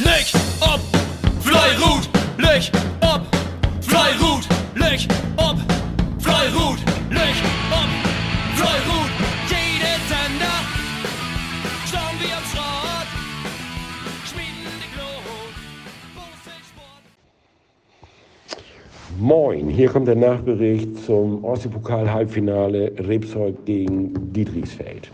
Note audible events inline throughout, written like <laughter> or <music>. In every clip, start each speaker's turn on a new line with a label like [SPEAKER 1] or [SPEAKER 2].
[SPEAKER 1] Leg ob, Fleirut, leg ob, Fleirut, leg ob, Fleirut, leg ob, Fleirut. Jede Sender, schauen wir am Schrott, schmieden die Glut.
[SPEAKER 2] Moin, hier kommt der Nachbericht zum Ostseepokal-Halbfinale Rebzeug gegen Dietrichsfeld.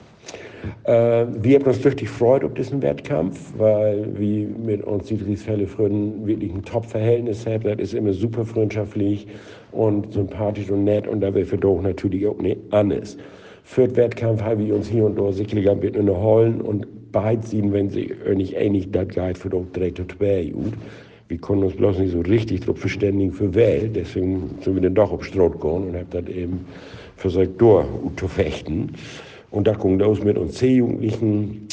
[SPEAKER 2] Äh, wir haben uns richtig gefreut auf diesen Wettkampf, weil wir mit uns Dietrichsfelde Freunden wirklich ein Top-Verhältnis haben. Das ist immer super freundschaftlich und sympathisch und nett und da wir für doch natürlich auch nicht anders. Für den Wettkampf haben wir uns hier und da sicherlich ein bisschen holen und beide sehen, wenn sie nicht ähnlich das geht, für doch direkt zwei gut. Wir konnten uns bloß nicht so richtig darauf verständigen für wer, deswegen sind wir dann doch auf Stroh gegangen und haben das eben versucht, durch zu fechten. Und da kommt aus mit uns C-Jugendlichen.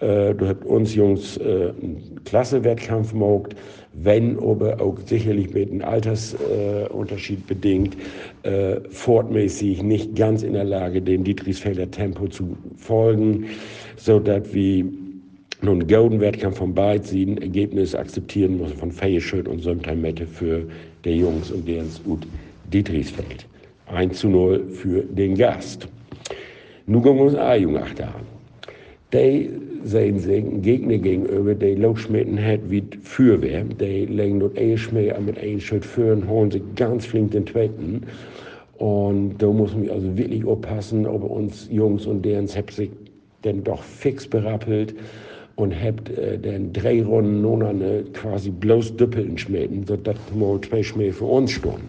[SPEAKER 2] Äh, du hast uns Jungs äh, einen Klassewettkampf gemacht, wenn aber auch sicherlich mit einem Altersunterschied äh, bedingt, äh, fortmäßig nicht ganz in der Lage, dem Dietrichsfelder Tempo zu folgen, so dass wir nun einen golden Wettkampf von beiden sehen, Ergebnis akzeptieren müssen von Feieschöd und Sömteimette für die Jungs und deren Ut Dietrichsfeld. 1 zu 0 für den Gast. Nu gingen wir uns A-Jung achteraan. Die zijn een Gegner gegenüber, die losschmitten hat wie Fürwehr. Die legen dort eh Schmäh mit einem Schritt führen, holen sich ganz flink den zweiten. Und da muss man also wirklich aufpassen, ob uns Jungs und deren sich denn doch fix berappelt und habt äh, dann drei Runden nun eine quasi bloß Düppeln schmähen, sodass mal zwei Schmäh für uns stunden.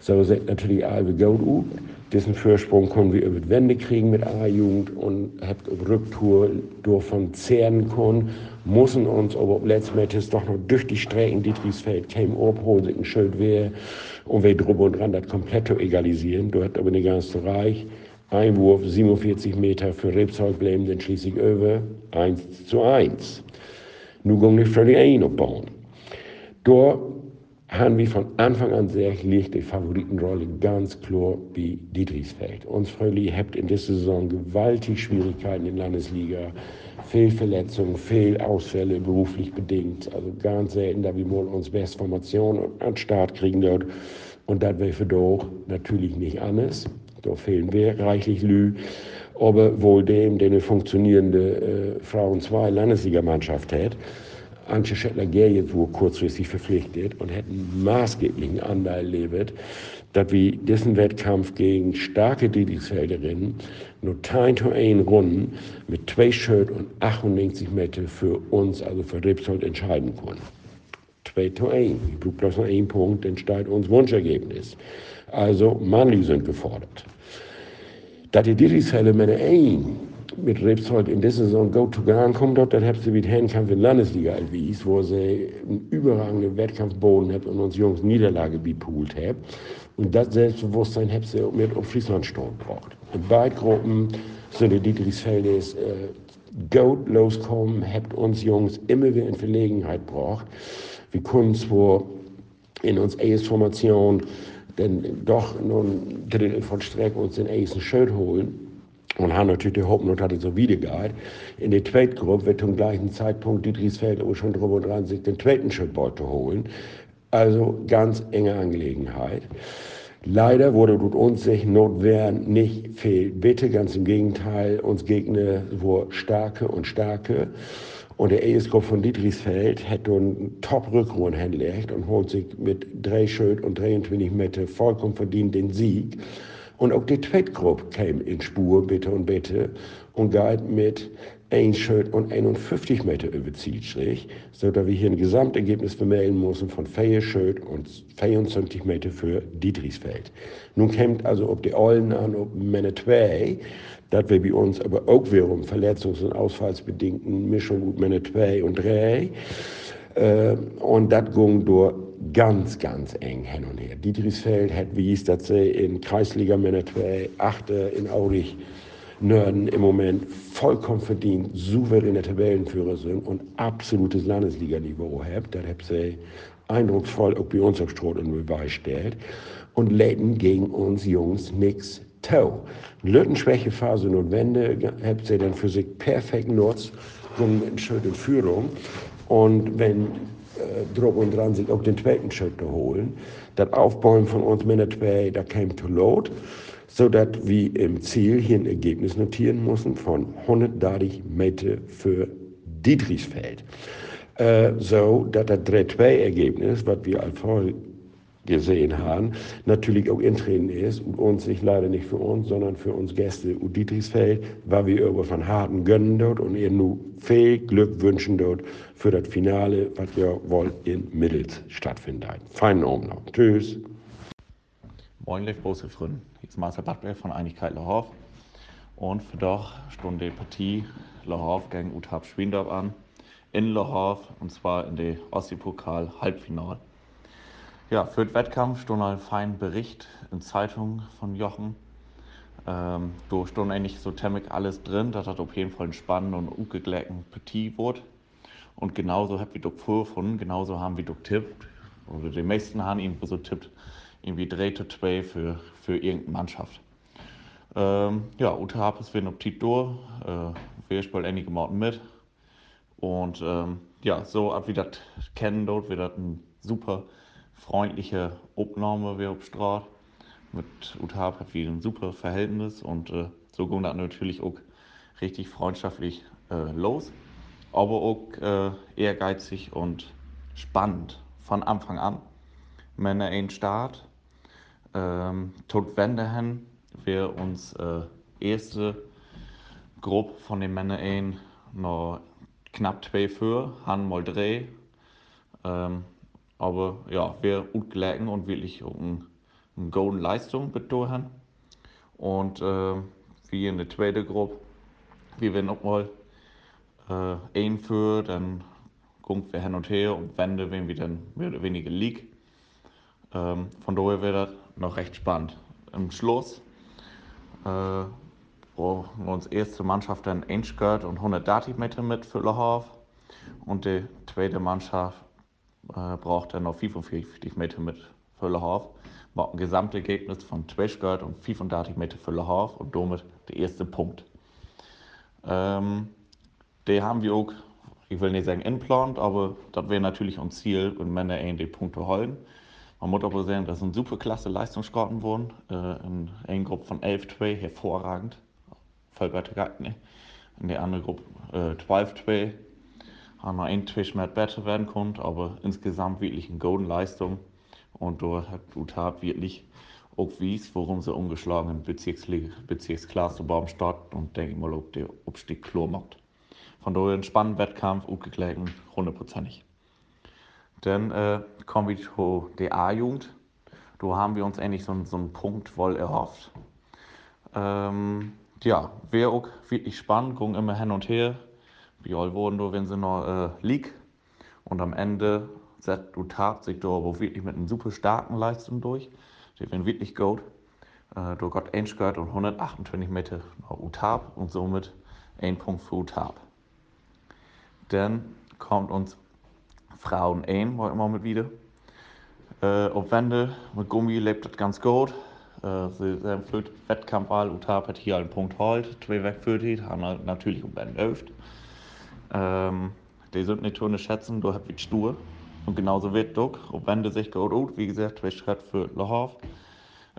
[SPEAKER 2] So sind natürlich alle gut ut. Diesen Vorsprung können wir über die Wände kriegen mit aller Jugend und habt Rücktour durch von zehren können, müssen uns aber letztendlich doch noch durch die Strecken Dietrichsfeld sich ein Schild wäre und wir drüber und dran das komplett zu egalisieren. Hast aber nicht ganz so reich. Einwurf 47 Meter für Rebzeug bleiben dann schließlich über 1 zu 1. Nun gehen wir für die einen abbauen. Haben wir von Anfang an sehr liegt die Favoritenrolle ganz klar wie Dietrichsfeld. Uns Fröhlich habt in dieser Saison gewaltig Schwierigkeiten in der Landesliga. Fehlverletzungen, Fehlausfälle beruflich bedingt. Also ganz selten, da wir mal uns beste Formation an den Start kriegen dort. Und das wäre für doch natürlich nicht anders. Da fehlen wir reichlich Lü. Aber wohl dem, der eine funktionierende äh, Frauen-2-Landesligamannschaft hat. Antje Schettler-Gerje wurde kurzfristig verpflichtet und hätten maßgeblichen Anteil lebt, dass wir diesen Wettkampf gegen starke Dietrichsfelderinnen nur ein zu ein Runden mit zwei Schritt und 98 Meter für uns, also für Rebsold, entscheiden können. 2 zu 1. Ich brauche bloß noch einen Punkt, dann steigt uns Wunschergebnis. Also, Mannli sind gefordert. Dass die Dietrichsfelder mit ein mit Rebsold in dieser Saison go to Gran kommt dort, dann habt ihr wieder Handkampf in Landesliga erwies, wo sie einen überragenden Wettkampfboden habt und uns Jungs Niederlage bepoolt habt. Und das Selbstbewusstsein habt ihr mit auf Friesland Sturm gebraucht. In beiden Gruppen sind die Dietrichsfeldes äh, Goat loskommen, habt uns Jungs immer wieder in Verlegenheit gebracht. Wir können zwar in uns AS-Formation denn doch nun Drittel von Streck uns den ersten Schild holen und haben natürlich die Hoffnung, es so wieder geht. In der zweiten Gruppe wird zum gleichen Zeitpunkt Dietrichsfeld auch schon drüber dran, sich den zweiten Schildball zu holen. Also ganz enge Angelegenheit. Leider wurde dort uns sich Notwehr nicht fehlt. Bitte, ganz im Gegenteil, uns Gegner wurden starke und starke. Und der ESK von Dietrichsfeld hat einen Top-Rückrunde hingelegt und holt sich mit drei Schild und 23 Meter vollkommen verdient den Sieg. Und auch die Tweetgroep kam in Spur, bitte und bitte, und geht mit 1 Schritt und 51 Meter über Zielstrich, sodass wir hier ein Gesamtergebnis vermelden müssen von 4 Schritt und 24 Meter für Dietrichsfeld. Nun kommt also ob die Eulen an, ob Männer 2, das wir bei uns aber auch wiederum verletzungs- und ausfallsbedingten Mischung mit Männer 2 und 3. Äh, und das ging durch ganz, ganz eng hin und her. Dietrichsfeld hat wie hieß das in Kreisliga Männer 2, Achte in Aurich, Nörden im Moment vollkommen verdient souveräne Tabellenführer sind und absolutes Landesliganiveau haben. Das haben sie eindrucksvoll auch bei uns auf Stroh und Beweis stellt. Und läden gegen uns Jungs nichts Tau. Lötenschwächephase und Wende habt ihr dann für sich perfekt nutzt, mit einer schönen Führung. Und wenn äh, Druck und dran sich auch den zweiten Schritt holen, das Aufbauen von uns Männer zwei, da came to load, sodass wir im Ziel hier ein Ergebnis notieren mussten von 130 Meter für Dietrichsfeld. Äh, so dass das 3-2-Ergebnis, was wir als gesehen haben, natürlich auch intreten ist und uns nicht leider nicht für uns, sondern für uns Gäste und Dietrichsfeld, weil wir über von Harten gönnen dort und ihr nur viel Glück wünschen dort für das Finale, was ihr wollt in Mittels stattfinden. Feinen Abend noch. Tschüss.
[SPEAKER 3] Moin, liebe große Freunde. Hier ist Marcel Badberg von Einigkeit Lahorf. Und für doch stunde Partie Lahorf gegen Utab Schwindorf an. In Lahorf und zwar in der Ostsee-Pokal Halbfinal. Ja, für den Wettkampf stand ein feiner Bericht in Zeitung von Jochen. Ähm, da stand eigentlich so ziemlich alles drin, das auf jeden Fall ein spannender und ungegleckten Petit wird. Und genauso habe ich doch vorgefunden, genauso haben wir doch tippt, oder die meisten haben irgendwie so tippt, irgendwie 3 zu 2 für, für irgendeine Mannschaft. Ähm, ja, Ute Harpes wird noch Tit durch, äh, wir spielen einige Morten mit. Und ähm, ja, so ab wie das kennen dort, wird das ein super freundliche Aufnahme wie auf Straße. Mit Utab hat wir ein super Verhältnis und äh, so ging das natürlich auch richtig freundschaftlich äh, los. Aber auch äh, ehrgeizig und spannend von Anfang an. Männer ein Start. Ähm, tot Wendehen wir uns äh, erste Gruppe von den Männern ein noch knapp zwei für, han mal drei. Ähm, aber ja, wir gut gelegen und wirklich eine, eine gute Leistung betonen. Und äh, wie in der zweiten Gruppe, wir werden auch mal äh, ein für, dann gucken wir hin und her und wende, wenn wir dann mehr oder weniger liegen. Ähm, von daher wird das noch recht spannend. Im Schluss äh, brauchen uns erste Mannschaft dann 1 und 130 Meter mit für Lahorf und die zweite Mannschaft äh, braucht er noch 45 Meter mit Völlerhof. Macht ein Gesamtergebnis von 12 und 35 Meter Völlerhof und damit der erste Punkt. Ähm, den haben wir auch, ich will nicht sagen inplant, aber das wäre natürlich unser Ziel, wenn Männer die Punkte holen. Man muss aber sagen, das sind super klasse Leistungskarten geworden. Äh, in einer Gruppe von 11-2 hervorragend. Voll ne? In der anderen Gruppe äh, 12-2 haben wir inzwischen mehr besser werden können, aber insgesamt wirklich eine gute Leistung. Und da hat Utab wirklich auch wies, warum sie ungeschlagen in Bezirksliga, Bezirksklasse beim Start und denke mal, ob der Abstieg klar macht. Von daher ein spannender Wettkampf, ungeklärt hundertprozentig. Dann äh, kommen wir zu der A-Jugend. Da haben wir uns endlich so, so einen Punkt wohl erhofft. Ähm, ja, wäre auch wirklich spannend, gucken immer hin und her. Wurden du, wenn sie noch äh, liegt? Und am Ende setzt du tat sich da aber wirklich mit einer super starken Leistung durch. Die werden wirklich gut. Äh, du 1 gehört und 128 Meter noch Utab und somit ein Punkt für Utab. Dann kommt uns Frauen ein, war immer mit wieder. Äh, auf Wende mit Gummi lebt das ganz gut. Äh, sie haben Wettkampf Utab hat hier einen Punkt halt, zwei weggeführt, haben natürlich um Wende öft. Ähm, die sind nicht zu schätzen, du hast wie stur. Und genauso wird du, ob wenn du sich gut wie gesagt, zwei Schritt für Lahorf,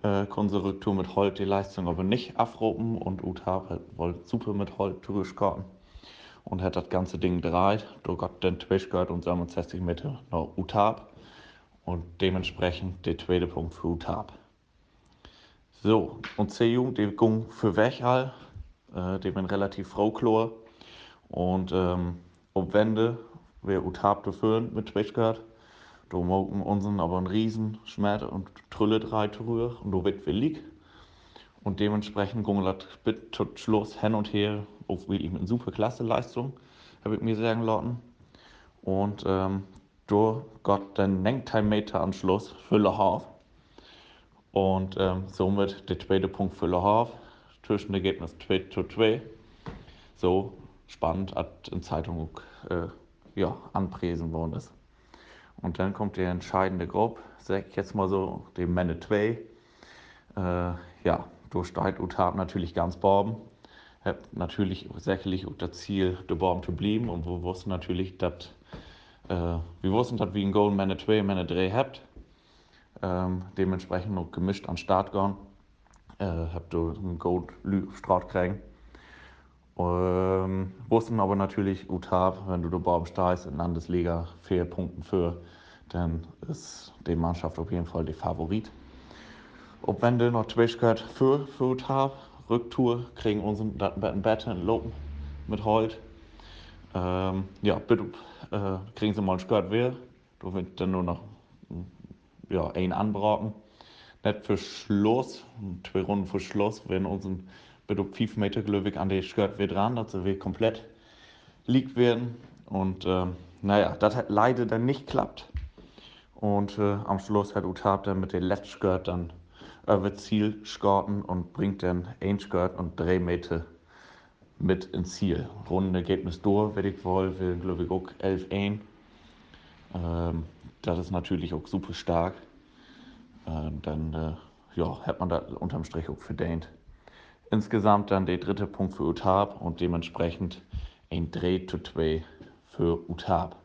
[SPEAKER 3] äh, Konservatur mit Holt die Leistung aber nicht afropen und Utab wollte super mit Holt durchkommen und hat das ganze Ding dreht. Du Gott den Twitchgurt und 67 Meter noch Utab und dementsprechend der zweite Punkt für Utab. So, und C-Jugend, die ging für Wechal, äh, die bin relativ froh klar. Und ähm, ob Wände, wer Utab führen mit Twitchgard, da mogen unseren aber ein riesen Schmerz und Trülle drei rühr und da wird wir lieg. Und dementsprechend ging das bis Schluss hin und her auf wirklich mit super klasse Leistung, habe ich mir sagen lassen. Und ähm, da Gott den 9 Meter am Schluss für Le Havre. Und ähm, somit der zweite Punkt für Le Havre. Zwischenergebnis 2 zu 2. So spannend hat in Zeitung äh, ja, anpresen worden ist. Und dann kommt die entscheidende Gruppe, sag ich jetzt mal so, die Männer 2. Äh, ja, durch steigt Utab natürlich ganz Borben. Hab natürlich sicherlich auch das Ziel, der Borben zu bleiben und wir wussten natürlich, dass Äh, wir wussten, dass wir ein Goal Männer 2, Männer 3 habt. Ähm, dementsprechend noch gemischt an Start gehen. Äh, habt du ein Gold Start kriegen. Ähm, wussten aber natürlich, Utab, wenn du da oben stehst in Landesliga vier Punkte für, dann ist die Mannschaft auf jeden Fall der Favorit. Ob wenn du noch zwei gehört für, für Utab, Rücktour, kriegen unseren Bett in Lopen mit Holt. Ähm, ja, bitte äh, kriegen sie mal ein Skirt wieder. Du wirst dann nur noch ja, ein anbraten. Nicht für Schluss, zwei Runden für Schluss, wenn unseren bitte 5 Meter glücklich an der Skirt wieder dran, dass sie wieder komplett liegt werden. Und äh, naja, das hat leider dann nicht klappt. Und äh, am Schluss hat Utab dann mit der letzten Skirt dann über Ziel skorten und bringt dann ein Skirt und drei Meter mit ins Ziel. Rundenergebnis durch, wenn ich wohl, will glaube ich auch 11 1. Ähm, das ist natürlich auch super stark. Ähm, dann äh, ja, hat man da unterm Strich auch verdient. Insgesamt dann der dritte Punkt für Utab und dementsprechend ein Dreh to 2 für Utab.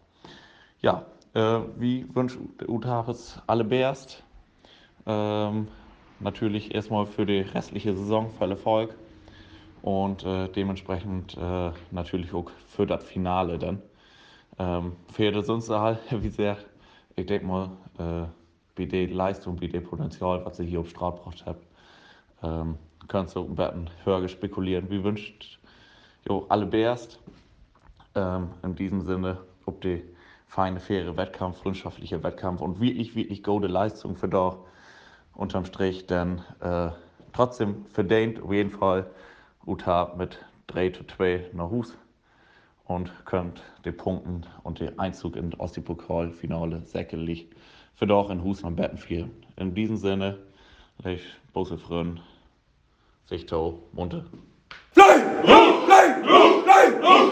[SPEAKER 3] Ja, äh, wie wünscht Utab es alle Bärst? Ähm, natürlich erstmal für die restliche Saison voll Erfolg und äh, dementsprechend äh, natürlich auch für das Finale dann. Ähm, für das sonst halt, <laughs> wie sehr, ich denke mal, äh, wie die Leistung, wie das Potenzial, was ihr hier auf Straße gebracht habt, ähm, kannst du bisschen höher spekulieren. Wie wünscht jo, alle Bärst ähm, in diesem Sinne, ob die feine, faire Wettkampf, freundschaftliche Wettkampf und wirklich, wirklich gute Leistung für da unterm Strich, denn äh, trotzdem verdient auf jeden Fall Utah mit 3 zu 2 nach Hus und könnt die Punkten und den Einzug in das Ostipokal-Finale säckelig für doch in Hus am Betten führen. In diesem Sinne, ich Bosse Frön, sich Munte.
[SPEAKER 1] Fly! Fly! Fly!